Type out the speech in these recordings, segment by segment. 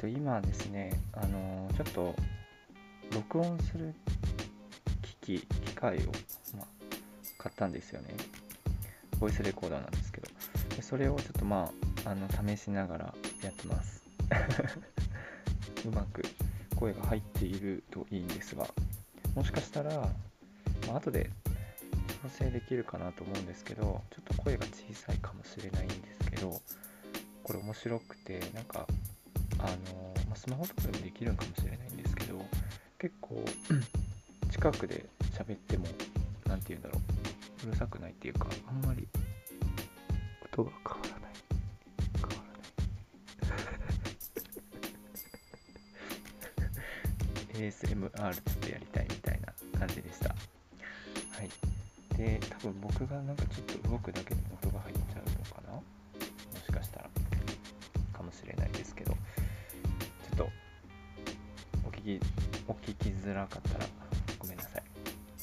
と今ですねあのちょっと録音する機器機械を、まあ、買ったんですよね。ボイスレコーダーなんですけど。それをちょっとまああの試しながらやってます。うまく声が入っているといいんですが。もしかしたら、まあ、後で調整できるかなと思うんですけどちょっと声が小さいかもしれないんですけどこれ面白くてなんかあの、まあ、スマホとかでもできるんかもしれないんですけど結構近くで喋っても何て言うんだろううるさくないっていうかあんまり音が変わらない。変わらない。ASMR ちょっとやりたいみたいな感じでした。はい。で多分僕がなんかちょっと動くだけでも音が入っちゃうのかな？もしかしたら。かもしれないですけど。聞きお聞きづらかったらごめんなさい。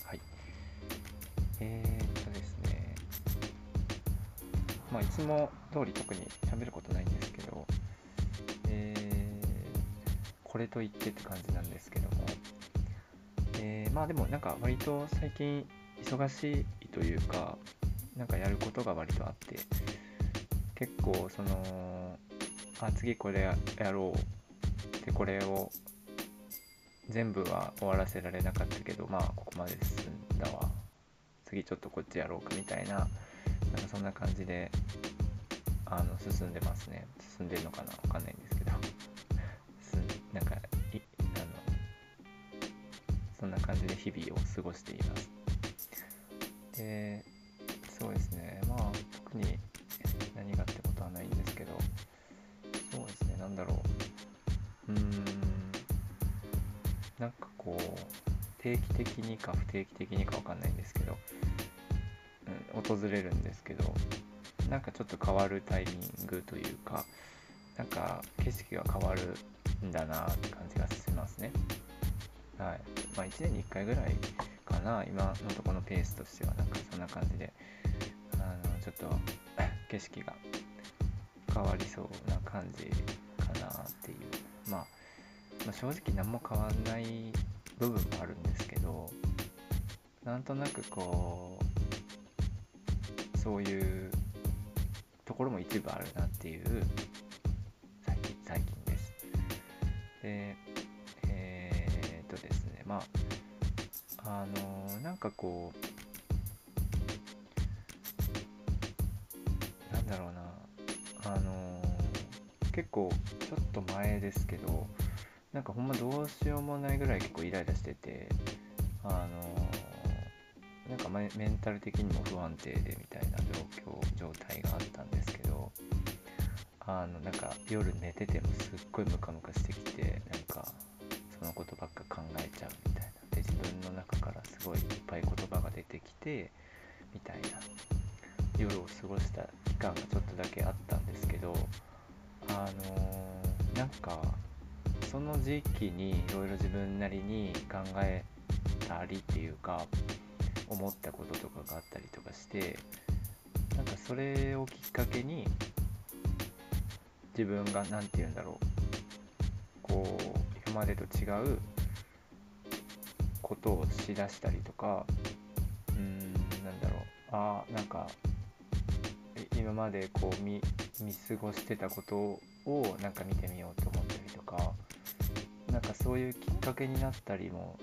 はい。えー、っとですね。まあいつも通り特に喋ることないんですけどえー、これと言ってって感じなんですけども。えー、まあでもなんか割と最近忙しいというかなんかやることが割とあって結構そのあ次これやろう。でこれを全部は終わらせられなかったけどまあここまで進んだわ。次ちょっとこっちやろうかみたいななんかそんな感じであの進んでますね。進んでるのかな？わかんないんですけど。なんかいあのそんな感じで日々を過ごしています。でそうですね。まあ特に何がってことはないんですけど。そうですね。何だろう。定期的にか不定期的にか分かんないんですけど、うん、訪れるんですけどなんかちょっと変わるタイミングというかなんか景色が変わるんだなって感じがしますね。はい。まあ1年に1回ぐらいかな今のところのペースとしてはなんかそんな感じであのちょっと 景色が変わりそうな感じかなっていう。まあまあ、正直何も変わんない部分もあるんですけどなんとなくこうそういうところも一部あるなっていう最近最近です。でえー、っとですねまああのなんかこうなんだろうなあの結構ちょっと前ですけどなんかほんまどうしようもないぐらい結構イライラしててあのなんかメンタル的にも不安定でみたいな状況状態があったんですけどあのなんか夜寝ててもすっごいムカムカしてきてなんかそのことばっか考えちゃうみたいな。で自分の中からすごいいっぱい言葉が出てきてみたいな。夜を過ごした期間がちょっとだけあったんですけどあのなんかその時期にいろいろ自分なりに考えたりっていうか思ったこととかがあったりとかしてなんかそれをきっかけに自分が何て言うんだろうこう今までと違うことをしだしたりとかうんなんだろうあなんか今までこう見見過ごしてたことをなんか見てみようとなんかそういうきっかけになったりも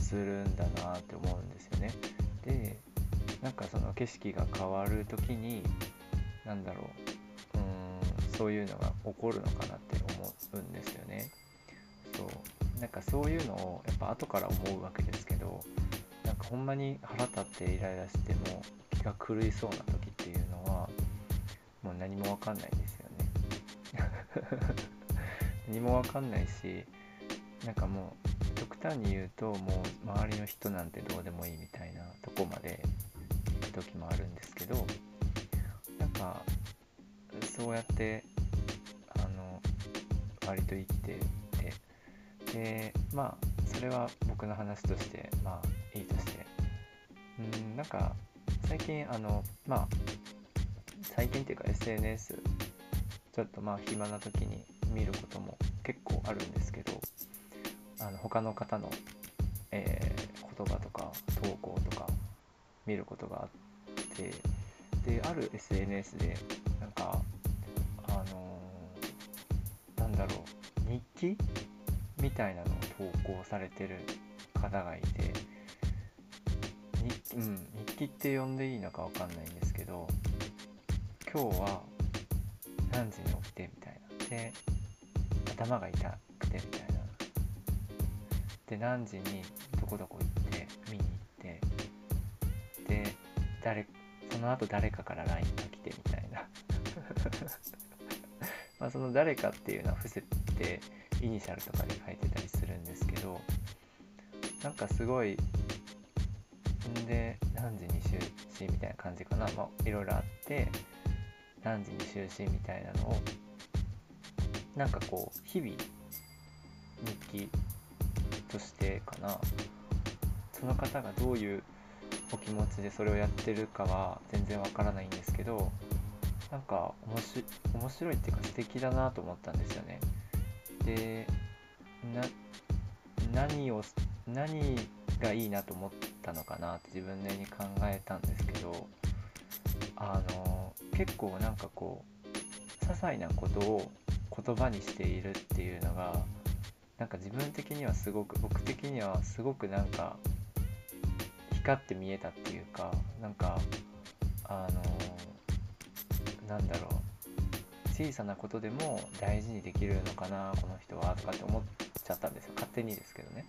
するんだなって思うんですよね。でなんかその景色が変わる時に何だろううんそういうのが起こるのかなって思うんですよね。そうなんかそういうのをやっぱ後から思うわけですけどなんかほんまに腹立ってイライラしても気が狂いそうな時っていうのはもう何もわかんないんですよね。何もわかんないしなんかもう極端に言うともう周りの人なんてどうでもいいみたいなとこまで行く時もあるんですけどなんかそうやってあの割と生きててでまあそれは僕の話としてまあいいとして。うんなんか最近あのまあ最近っていうか SNS ちょっとまあ暇な時に見ることも結構あるんですけどあの他の方の、えー、言葉とか投稿とか見ることがあってである SNS でなんかあのー、なんだろう日記みたいなのを投稿されてる方がいて日,、うん、日記って呼んでいいのか分かんないんですけど今日は何時に起きてみたいな。で頭が痛くてみたいな。で何時にどこどこ行って見に行ってで誰その後誰かから LINE が来てみたいな。まあその誰かっていうのは伏せてイニシャルとかで書いてたりするんですけどなんかすごいんで何時に就寝みたいな感じかな。まあいろいろあって何時に就寝みたいなのをなんかこう日々日記としてかなその方がどういうお気持ちでそれをやってるかは全然わからないんですけどなんか面白面白いっていうか素敵だなと思ったんですよね。で何を何がいいなと思ったのかなって自分なりに考えたんですけどあの結構なんかこう些細なことを言葉にしているっていうのがなんか自分的にはすごく僕的にはすごくなんか光って見えたっていうかなんかあのなんだろう。小さなことでも大事にできるのかなこの人はとかって思っちゃったんですよ。勝手にですけどね。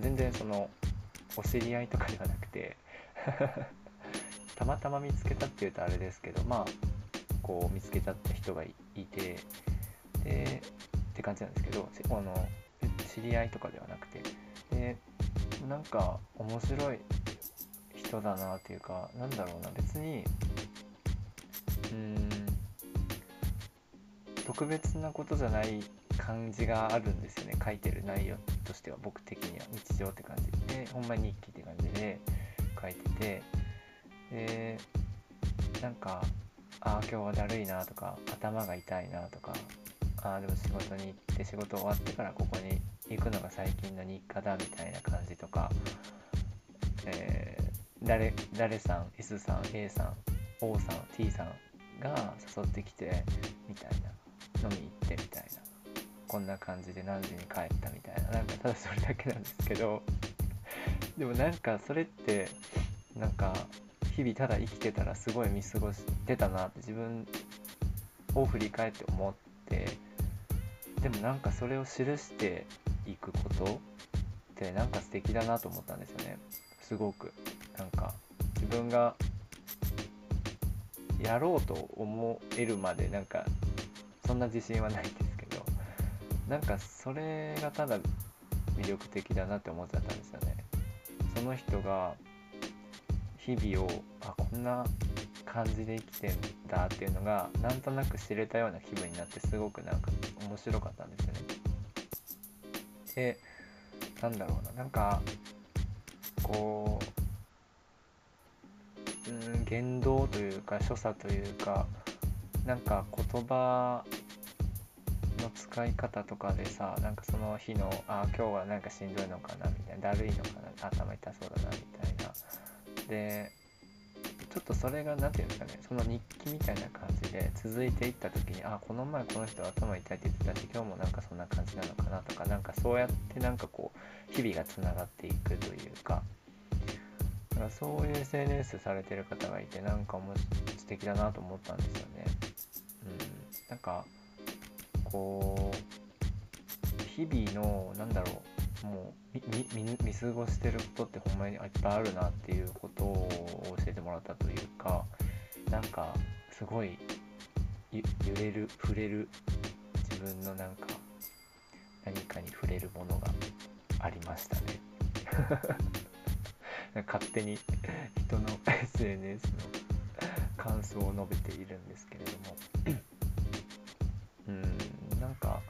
全然そのお知り合いとかではなくて たまたま見つけたっていうとあれですけどまあこう見つけちゃった人がいてでって感じなんですけどあの知り合いとかではなくてでなんか面白い人だなっていうかなんだろうな別にうん特別なことじゃない感じがあるんですよね書いてる内容としては僕的には。日常って感じ。でほんまに日記って感じで書いててでなんかああ今日はだるいなとか頭が痛いなとかあでも仕事に行って仕事終わってからここに行くのが最近の日課だみたいな感じとか、えー、誰誰さん S さん A さん O さん T さんが誘ってきてみたいな飲み行ってみたいなこんな感じで何時に帰ったみたいななんかただそれだけなんですけど でもなんかそれってなんか日々ただ生きてたらすごい見過ごしてたなって自分を振り返って思ってでもなんかそれを記していくことってなんか素敵だなと思ったんですよね。すごく。なんか自分がやろうと思えるまでなんかそんな自信はないんですけどなんかそれがただ魅力的だなって思っちゃったんですよね。その人が日々をあこんな感じで生きてんだっていうのがなんとなく知れたような気分になってすごくなんか面白かったんですよね。でなんだろうななんかこううん言動というか所作というかなんか言葉の使い方とかでさなんかその日のあ今日はなんかしんどいのかなみたいなだるいのかな頭痛そうだなみたいなでちょっとそれが何て言うんですかねその日記みたいな感じで続いていった時にあこの前この人頭痛いって言ってたし今日もなんかそんな感じなのかなとかなんかそうやってなんかこう日々がつながっていくというかだからそういう SNS されてる方がいてなんかも素敵だなと思ったんですよね。うん、なんかこう日々のなんだろうもう見過ごしてることってほんまにいっぱいあるなっていうことを教えてもらったというかなんかすごい揺れる触れる自分のなんか何かに触れるものがありましたね。勝手に人の SNS の感想を述べているんですけれども。うんなんか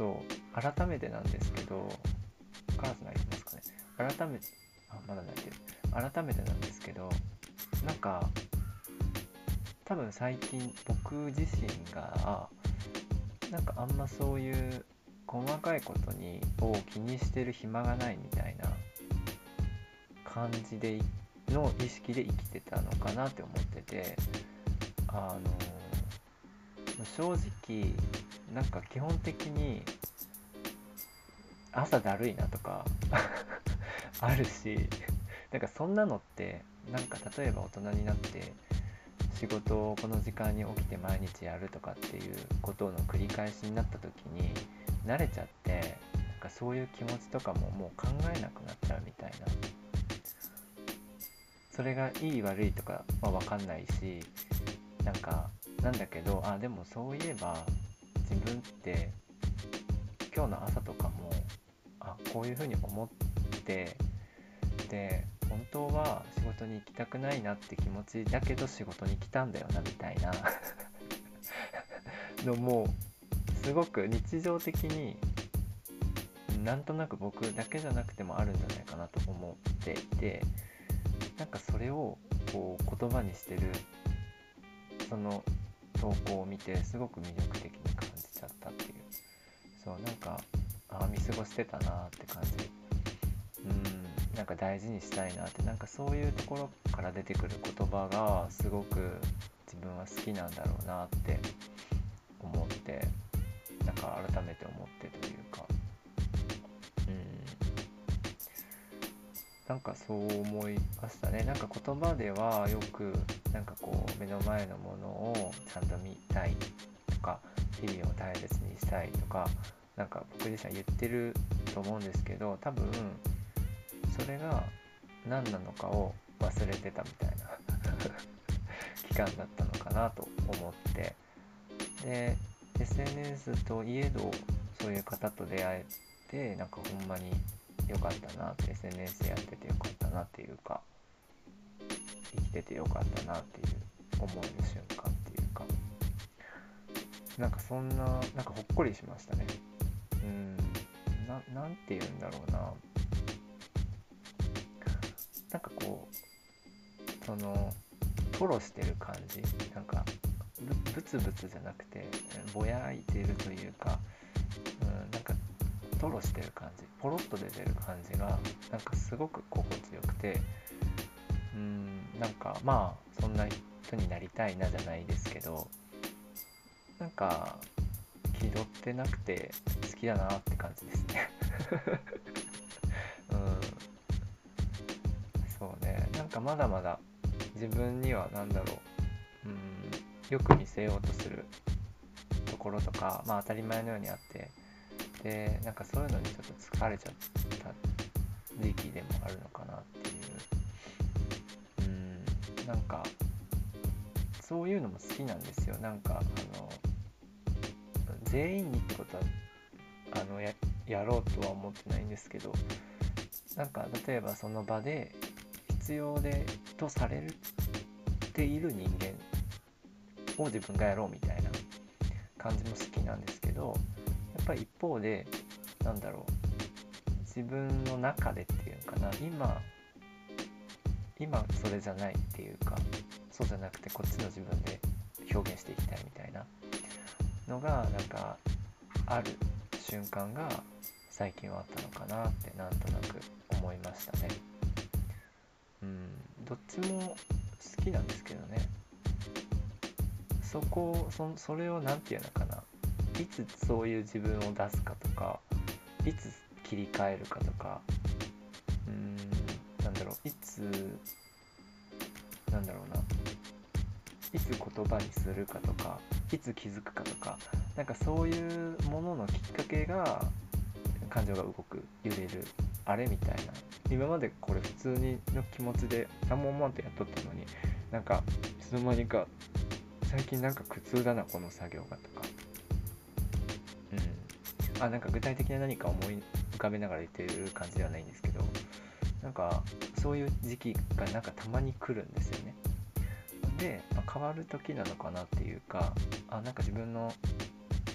そう改めてなんですけどカラス鳴いますかね。改めてあまだ鳴いてる改めてなんですけどなんか多分最近僕自身がなんかあんまそういう細かいことにを気にしてる暇がないみたいな感じでの意識で生きてたのかなって思っててあの正直なんか基本的に朝だるいなとか あるしなんかそんなのってなんか例えば大人になって仕事をこの時間に起きて毎日やるとかっていうことの繰り返しになった時に慣れちゃってなんかそういう気持ちとかももう考えなくなっちゃうみたいな。それがいい悪いとかは分かんないしなんかなんだけどあでもそういえば自分って今日の朝とかもあこういうふうに思ってで本当は仕事に行きたくないなって気持ちだけど仕事に来たんだよなみたいな のもすごく日常的になんとなく僕だけじゃなくてもあるんじゃないかなと思っていてなんかそれをこう言葉にしてるその投稿を見てすごく魅力的にそうなんかああ見過ごしてたなって感じ。うんなんか大事にしたいなって。なんかそういうところから出てくる言葉がすごく自分は好きなんだろうなって思ってなんか改めて思ってというか。なんかそう思いましたね。なんか言葉ではよくなんかこう目の前のものをちゃんと見たいとか日々を大切にしたいとかなんか僕自身は言ってると思うんですけど多分それが何なのかを忘れてたみたいな 期間だったのかなと思って。で SNS といえどそういう方と出会えてなんかほんまに良かったなって SNS やっててよかったなっていうか生きててよかったなっていう思える瞬間っていうか。なんかそんななんかほっこりしましたね。ななんて言うんだろうな。なんかこうそのトロしてる感じ。なんかブツブツじゃなくてぼやいてるというか、うん、なんかトロしてる感じ。ポロッと出てる感じがなんかすごく心地よくてうんなんかまあそんな人になりたいなじゃないですけどなんか気取ってなくて好きだなって感じですね。うん。そうね。なんかまだまだ自分には何だろう。うん。よく見せようとするところとかまあ当たり前のようにあって。でなんかそういうのにちょっと疲れちゃった時期でもあるのかなっていう。うん。なんかそういうのも好きなんですよ。なんかあの全員にってことはあのややろうとは思ってないんですけどなんか例えばその場で必要でとされるている人間を自分がやろうみたいな感じも好きなんですけどやっぱり一方でなんだろう自分の中でっていうのかな今今それじゃないっていうかそうじゃなくてこっちの自分で表現していきたいみたいなのがなんかある瞬間が最近はあったのかなってなんとなく思いましたね。うん。どっちも好きなんですけどね。そこそそれを何て言うのかな。いつそういう自分を出すかとかいつ切り替えるかとか。うーん。なんだろう。いつなんだろうな。いつ言葉にするかとか。いつ気づくかとかなんかそういうもののきっかけが感情が動く揺れるあれみたいな。今までこれ普通にの気持ちで何も思わんとやっとったのになんかいつの間にか最近なんか苦痛だなこの作業がとか。うん。あなんか具体的な何か思い浮かべながら言ってる感じではないんですけどなんかそういう時期がなんかたまに来るんですよね。で、まあ、変わる時なのかなっていうかあなんか自分の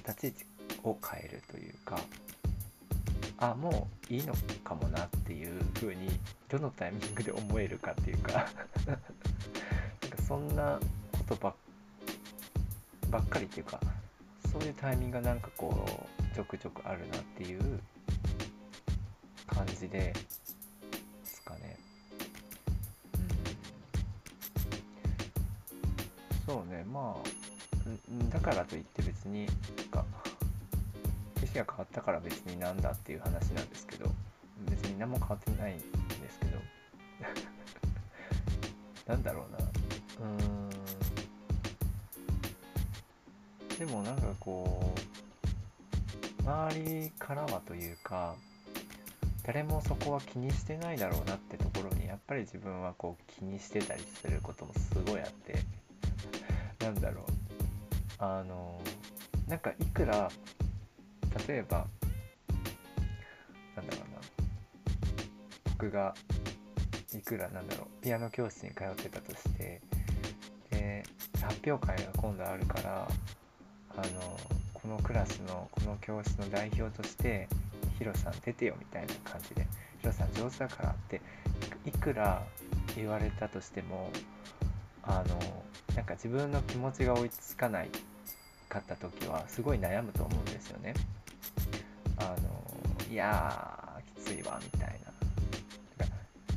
立ち位置を変えるというかあもういいのかもなっていう風にどのタイミングで思えるかっていうか なんかそんなことばっばっかりっていうかそういうタイミングがなんかこうちょくちょくあるなっていう感じですかね。そうねまあだからといって別に景色が変わったから別になんだっていう話なんですけど別に何も変わってないんですけど。なんだろうな。うーん。でもなんかこう周りからはというか誰もそこは気にしてないだろうなってところにやっぱり自分はこう気にしてたりすることもすごいあってなんだろう。あのなんかいくら例えばなんだろうな。僕がいくらなんだろうピアノ教室に通ってたとしてで発表会が今度あるからあのこのクラスのこの教室の代表としてヒロさん出てよみたいな感じでヒロさん上手だからっていくら言われたとしてもあのなんか自分の気持ちが追いつかないかった時はすごい悩むと思うんですよね。あのいやーきついわみたいな。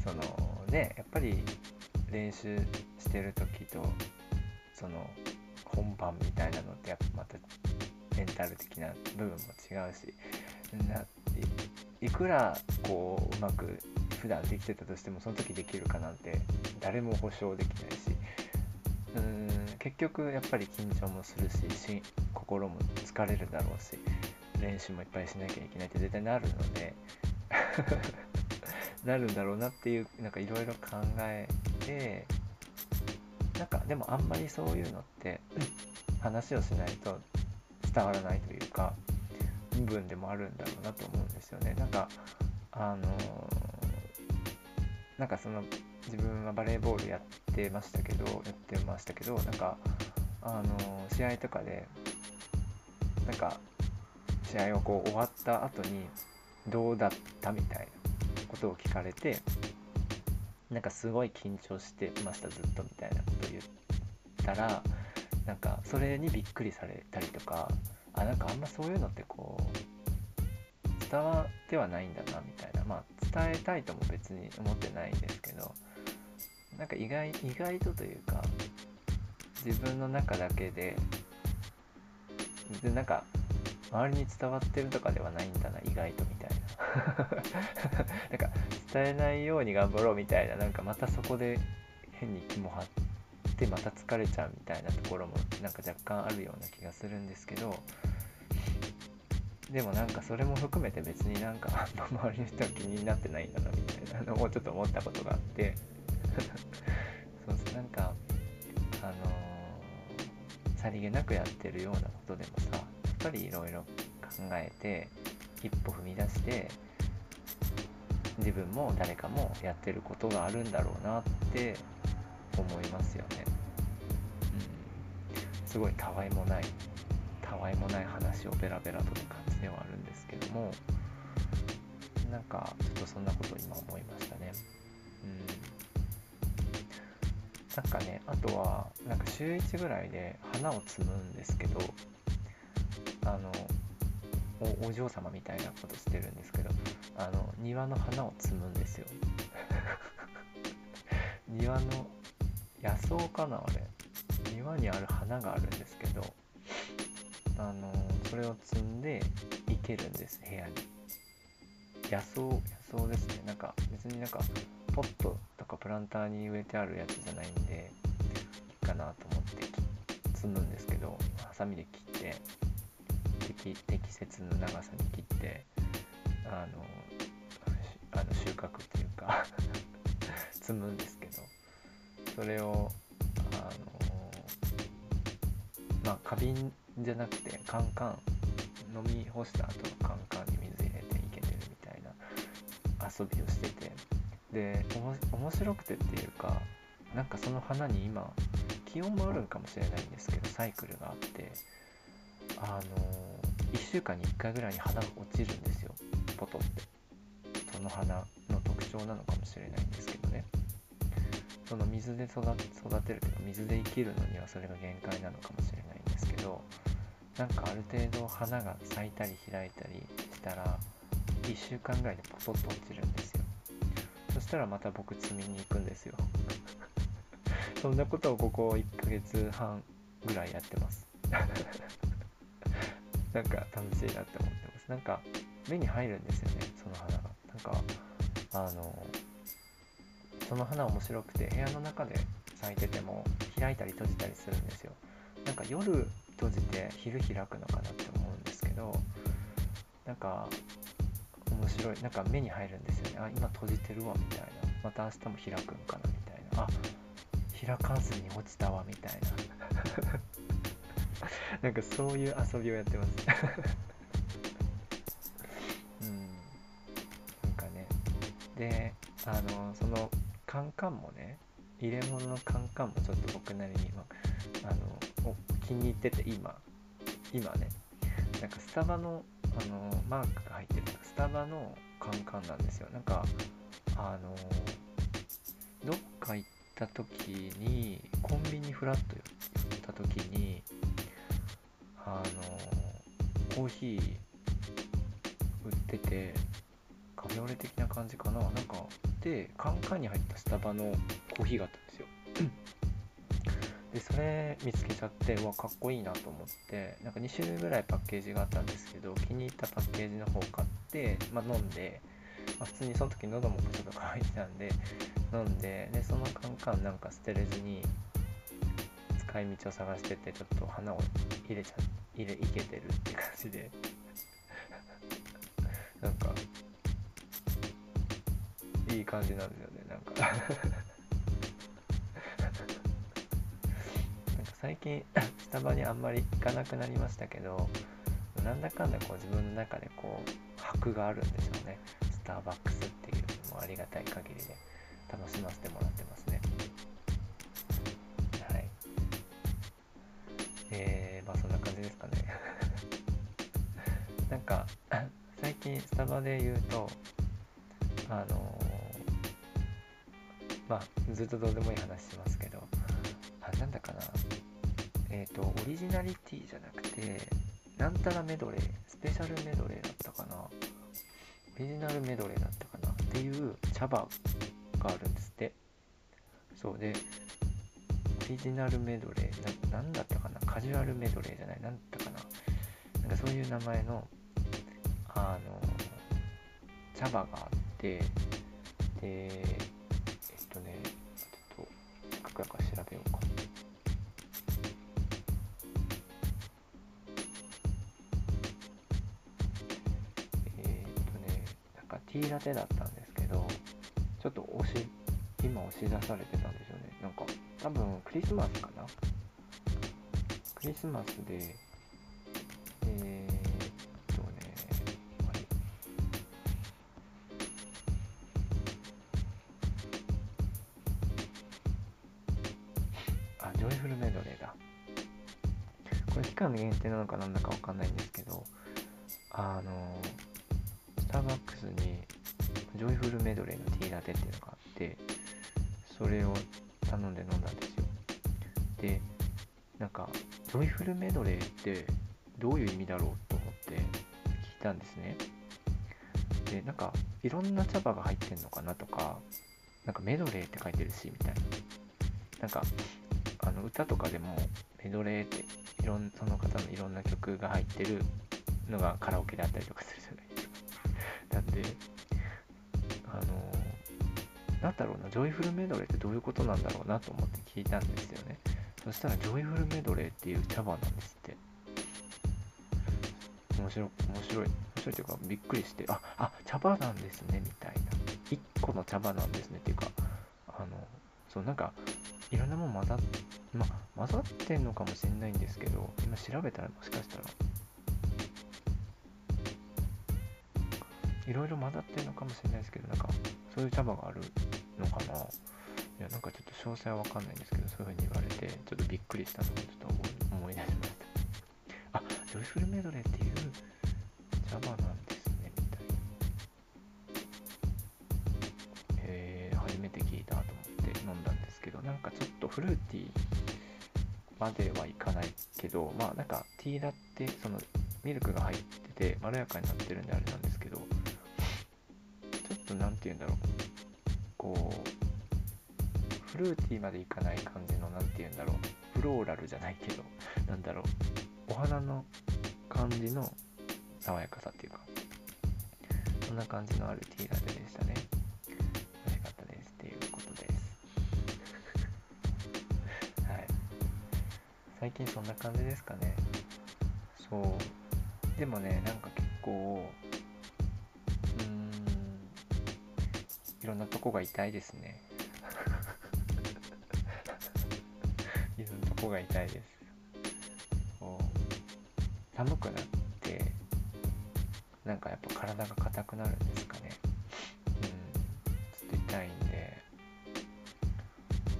そのねやっぱり練習してる時とその本番みたいなのってやっぱまたメンタル的な部分も違うしないくらこううまく普段できてたとしてもその時できるかなんて誰も保証できないしん結局やっぱり緊張もするし心も疲れるだろうし練習もいっぱいしなきゃいけないって絶対なるので なるんだろうなっていうなんかいろいろ考えてなんかでもあんまりそういうのって話をしないと伝わらないというか部分でもあるんだろうなと思うんですよね。なんかあのなんかその自分はバレーボールやってましたけどやってましたけどなんかあの試合とかでなんか試合をこう終わった後にどうだったみたいなことを聞かれてなんかすごい緊張してましたずっとみたいなことを言ったらなんかそれにびっくりされたりとかあなんかあんまそういうのってこう伝わってはないんだなみたいな。まあ伝えたいとも別に思ってないです。なんか意外意外とというか自分の中だけででなんか周りに伝わってるとかではないんだな意外とみたいな。なんか伝えないように頑張ろうみたいななんかまたそこで変に気も張ってまた疲れちゃうみたいなところもなんか若干あるような気がするんですけどでもなんかそれも含めて別になんか 周りの人は気になってないんだなみたいなのをちょっと思ったことがあってそうそうなんかあのー、さりげなくやってるようなことでもさやっぱりいろいろ考えて一歩踏み出して自分も誰かもやってることがあるんだろうなって思いますよね。うん、すごいたわいもないたわいもない話をベラベラとって感じではあるんですけどもなんかちょっとそんなことを今思いましたね。うん、なんかねあとはなんか週1ぐらいで花を摘むんですけどあのお嬢様みたいなことしてるんですけどあの庭の花を摘むんですよ。庭の野草かなあれ。庭にある花があるんですけどあのそれを摘んで生けるんです部屋に。野草野草ですね。なんか別になんかポッとかプランターに植えてあるやつじゃないんでいいかなと思って摘むんですけどハサミで切って適適切な長さに切ってあのあの収穫というか 摘むんですけどそれをあのまあ花瓶じゃなくてカンカン飲み干した後のカンカンに水入れていけてるみたいな遊びをしててで面白くてっていうかなんかその花に今気温もあるかもしれないんですけどサイクルがあってあの1週間に1回ぐらいに花が落ちるんですよ。ポトって。その花の特徴なのかもしれないんですけどね。その水で育てるというか水で生きるのにはそれが限界なのかもしれないんですけどなんかある程度花が咲いたり開いたりしたら1週間ぐらいでポトッと落ちるんですよ。そしたらまた僕摘みに行くんですよ。そんなことをここ1ヶ月半ぐらいやってます。なんか楽しいなって思ってます。なんか目に入るんですよねその花が。なんかあのその花面白くて部屋の中で咲いてても開いたり閉じたりするんですよ。なんか夜閉じて昼開くのかなって思うんですけどなんか面白いなんか目に入るんですあ今閉じてるわみたいな。また明日も開くんかなみたいな。あ開かずに落ちたわみたいな。なんかそういう遊びをやってます。うん。なんかね。であのそのカンカンもね入れ物のカンカンもちょっと僕なりに今あの気に入ってて今。今ね。なんかスタバのあのマークが入ってるタバのカンカンなんですよ。なんかあのどっか行った時にコンビニフラッと寄った時にあのコーヒー売っててカフェオレ的な感じかな。なんかでカンカンに入ったスタバのコーヒーがあったんですよ。でそれ見つけちゃってうわかっこいいなと思ってなんか2種類ぐらいパッケージがあったんですけど気に入ったパッケージの方買って、まあ、飲んで、まあ、普通にその時喉もちょっと乾いてたんで飲んででそのカンカンなんか捨てれずに使い道を探しててちょっと花を入れちゃ入れいけてるって感じで。なんかいい感じなんですよね なんか最近 スタバにあんまり行かなくなりましたけどなんだかんだこう自分の中でこう箔があるんでしょうね。スターバックスっていうのもありがたい限りで楽しませてもらってますね。はい。えー、まあそんな感じですかね。なんか最近スタバで言うとあのー、まあずっとどうでもいい話しますけどあなんだかな。えっ、ー、と、オリジナリティじゃなくて、なんたらメドレー、スペシャルメドレーだったかな、オリジナルメドレーだったかな。っていう茶葉があるんですって。そうで、オリジナルメドレー、ななんだったかな。カジュアルメドレーじゃない、なんだったかな。なんかそういう名前の、あの、茶葉があって、で、ティーラテだったんですけどちょっと押し今押し出されてたんですよね。なんか多分クリスマスかな？クリスマスでえー、っとねあれ。あジョイフルメドレーだ。これ期間限定なのかなんだかわかんないんですけどレーのティーラテっていうのがあってそれを頼んで飲んだんですよ。でなんかジョイフルメドレーってどういう意味だろうと思って聞いたんですね。でなんかいろんな茶葉が入ってんのかなとかなんかメドレーって書いてるしみたいな。なんかあの歌とかでもメドレーっていろんその方のいろんな曲が入ってるのがカラオケであったりとかするじゃないなんで、なんだろうな、ジョイフルメドレーってどういうことなんだろうなと思って聞いたんですよね。そしたら、ジョイフルメドレーっていう茶葉なんですって。面白、面白い。面白いというか、びっくりして、あ、あ、茶葉なんですね、みたいな。1個の茶葉なんですね、っていうか、あの、そう、なんか、いろんなもん混ざって、ま混ざってんのかもしれないんですけど、今調べたらもしかしたら、いろいろ混ざってるのかもしれないですけど、なんか、そういう茶葉があるのかな。いや、なんかちょっと詳細はわかんないんですけど、そういう風に言われて、ちょっとびっくりしたのをちょっと思い出しました。あ、ジョイフルメドレーっていう茶葉なんですね、みたいな。えー、初めて聞いたと思って飲んだんですけど、なんかちょっとフルーティー、まではいかないけどまあなんかティーラってそのミルクが入っててまろやかになってるんであれなんですけどと何て言うんだろう。こうフルーティーまでいかない感じの何て言うんだろう。フローラルじゃないけどなんだろう。お花の感じの爽やかさっていうか。そんな感じのあるティーラテでしたね。美味しかったですっていうことです。はい。最近そんな感じですかね。そう。でもねなんか結構ろんなとこが痛いですね。いろんなとこが痛いです。寒くなってなんかやっぱ体が硬くなるんですかね。うん。ちょっと痛いんで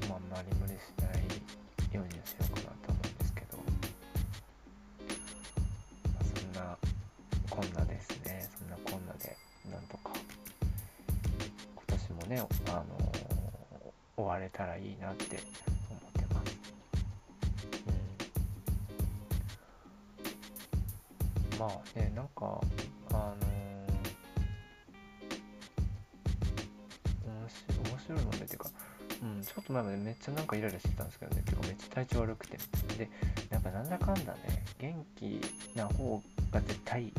まああんまり無理しないようにしようかなと思うんですけど、まあ、そんなこんなですねねあの終われたらいいなって思ってます。うん。まあねなんかあの面白面白いのでっていうかうん、ちょっと前までめっちゃなんかイライラしてたんですけどね、てかめっちゃ体調悪くて。で、やっぱなんだかんだね、元気な方が絶対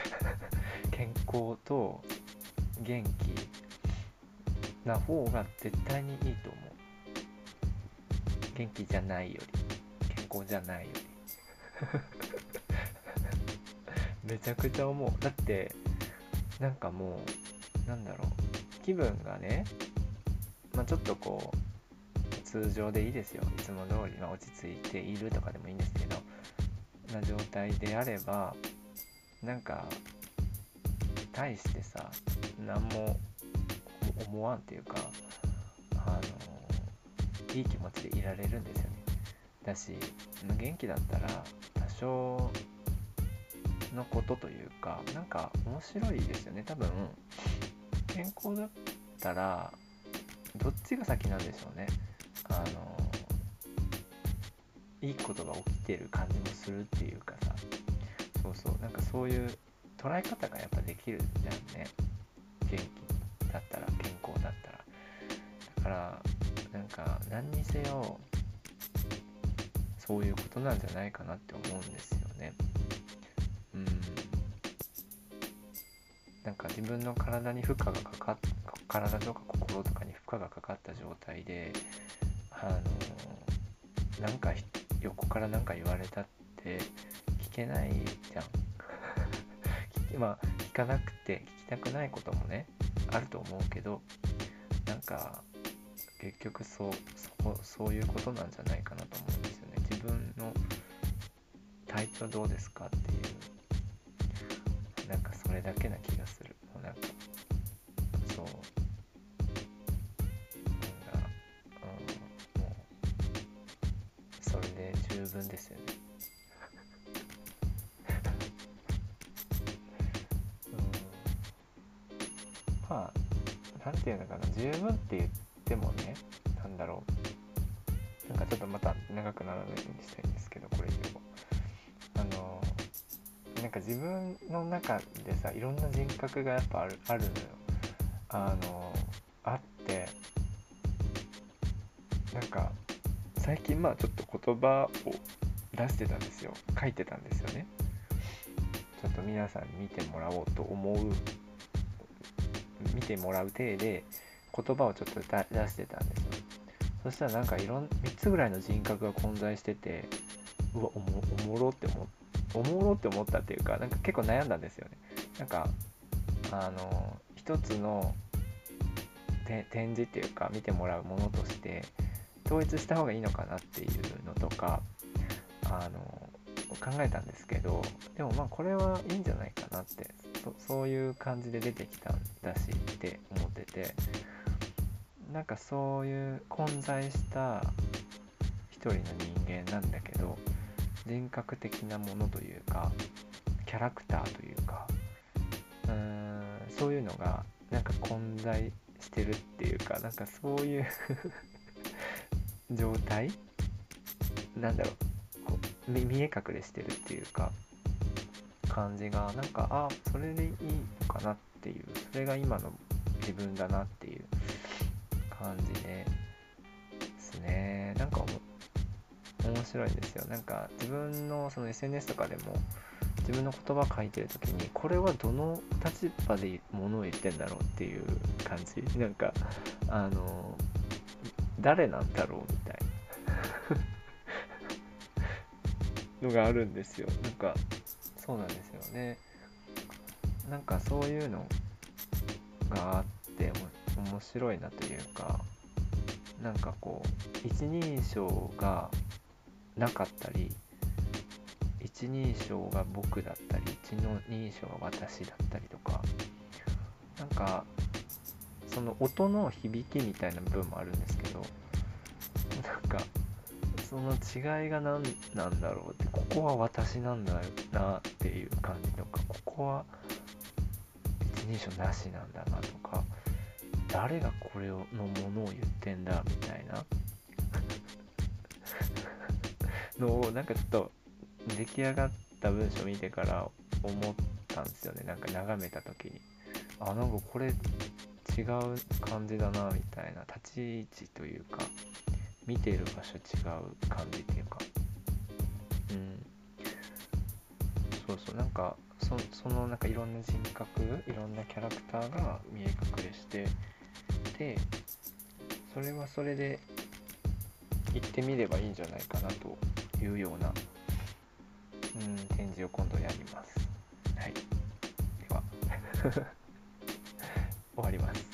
健康と元気な方が絶対にいいと思う。元気じゃないより、健康じゃないより。めちゃくちゃ思う。だって、なんかもう、なんだろう、気分がね、まあ、ちょっとこう通常でいいですよいつも通り、まあ、落ち着いているとかでもいいんですけどな状態であればなんか大してさ何も思わんっていうかあのいい気持ちでいられるんですよね。だし元気だったら多少のことというかなんか面白いですよね。多分健康だったらどっちが先なんでしょうね。あのいいことが起きてる感じもするっていうかさ。そうそう。なんかそういう捉え方がやっぱできるじゃんね。元気。何にせよそういうことなんじゃないかなって思うんですよね。うん。なんか自分の体に負荷がかかっ体とか心とかに負荷がかかった状態であのなんか横から何か言われたって聞けないじゃん。まあ聞かなくて聞きたくないこともねあると思うけどなんか結局そうそそういうことなんじゃないかなと思うんですよね。自分の体調どうですかっていう。なんかそれだけな気がする。もうなんかそう。なんか、うん、もうそれで十分ですよね。うん。まあなんていうのかな。十分って言ってもねなんだろう。なんかちょっとまた長くならないようにしたいんですけどこれ以上あのなんか自分の中でさいろんな人格がやっぱあるあるのよ。あのあってなんか最近まあちょっと言葉を出してたんですよ。書いてたんですよね。ちょっと皆さんに見てもらおうと思う。見てもらう体で言葉をちょっと出してたんですよそしたらなんかいろん3つぐらいの人格が混在しててうわおもおもろって思おもろって思ったっていうかなんか結構悩んだんですよね。なんかあの一つの展示っていうか見てもらうものとして統一した方がいいのかなっていうのとかあの考えたんですけどでもまあこれはいいんじゃないかなってそそういう感じで出てきたんだしって思っててなんかそういう混在した一人の人間なんだけど人格的なものというかキャラクターというかうーんそういうのがなんか混在してるっていうかなんかそういう 状態なんだろう。こう見え隠れしてるっていうか感じがなんかあそれでいいのかなっていうそれが今の自分だなっていう。感じですね。なんか面白いですよ。なんか自分のその SNS とかでも自分の言葉書いてる時にこれはどの立場でものを言ってんだろうっていう感じ。なんかあの誰なんだろうみたいな。のがあるんですよ。なんかそうなんですよね。なんかそういうのがあって面白いなというかなんかこう一人称がなかったり一人称が僕だったり一人称が私だったりとかなんかその音の響きみたいな部分もあるんですけどなんかその違いが何なんだろうってここは私なんだなっていう感じとかここは一人称なしなんだなとか誰がこれをのものを言ってんだみたいな。のをなんかちょっと出来上がった文章見てから思ったんですよね。なんか眺めた時に。あなんかこれ違う感じだなみたいな。立ち位置というか見てる場所違う感じっていうか。うん。そうそう。なんかそそのなんかいろんな人格いろんなキャラクターが見え隠れしてでそれはそれで行ってみればいいんじゃないかなというような、うん、展示を今度やります。はい。では 終わります。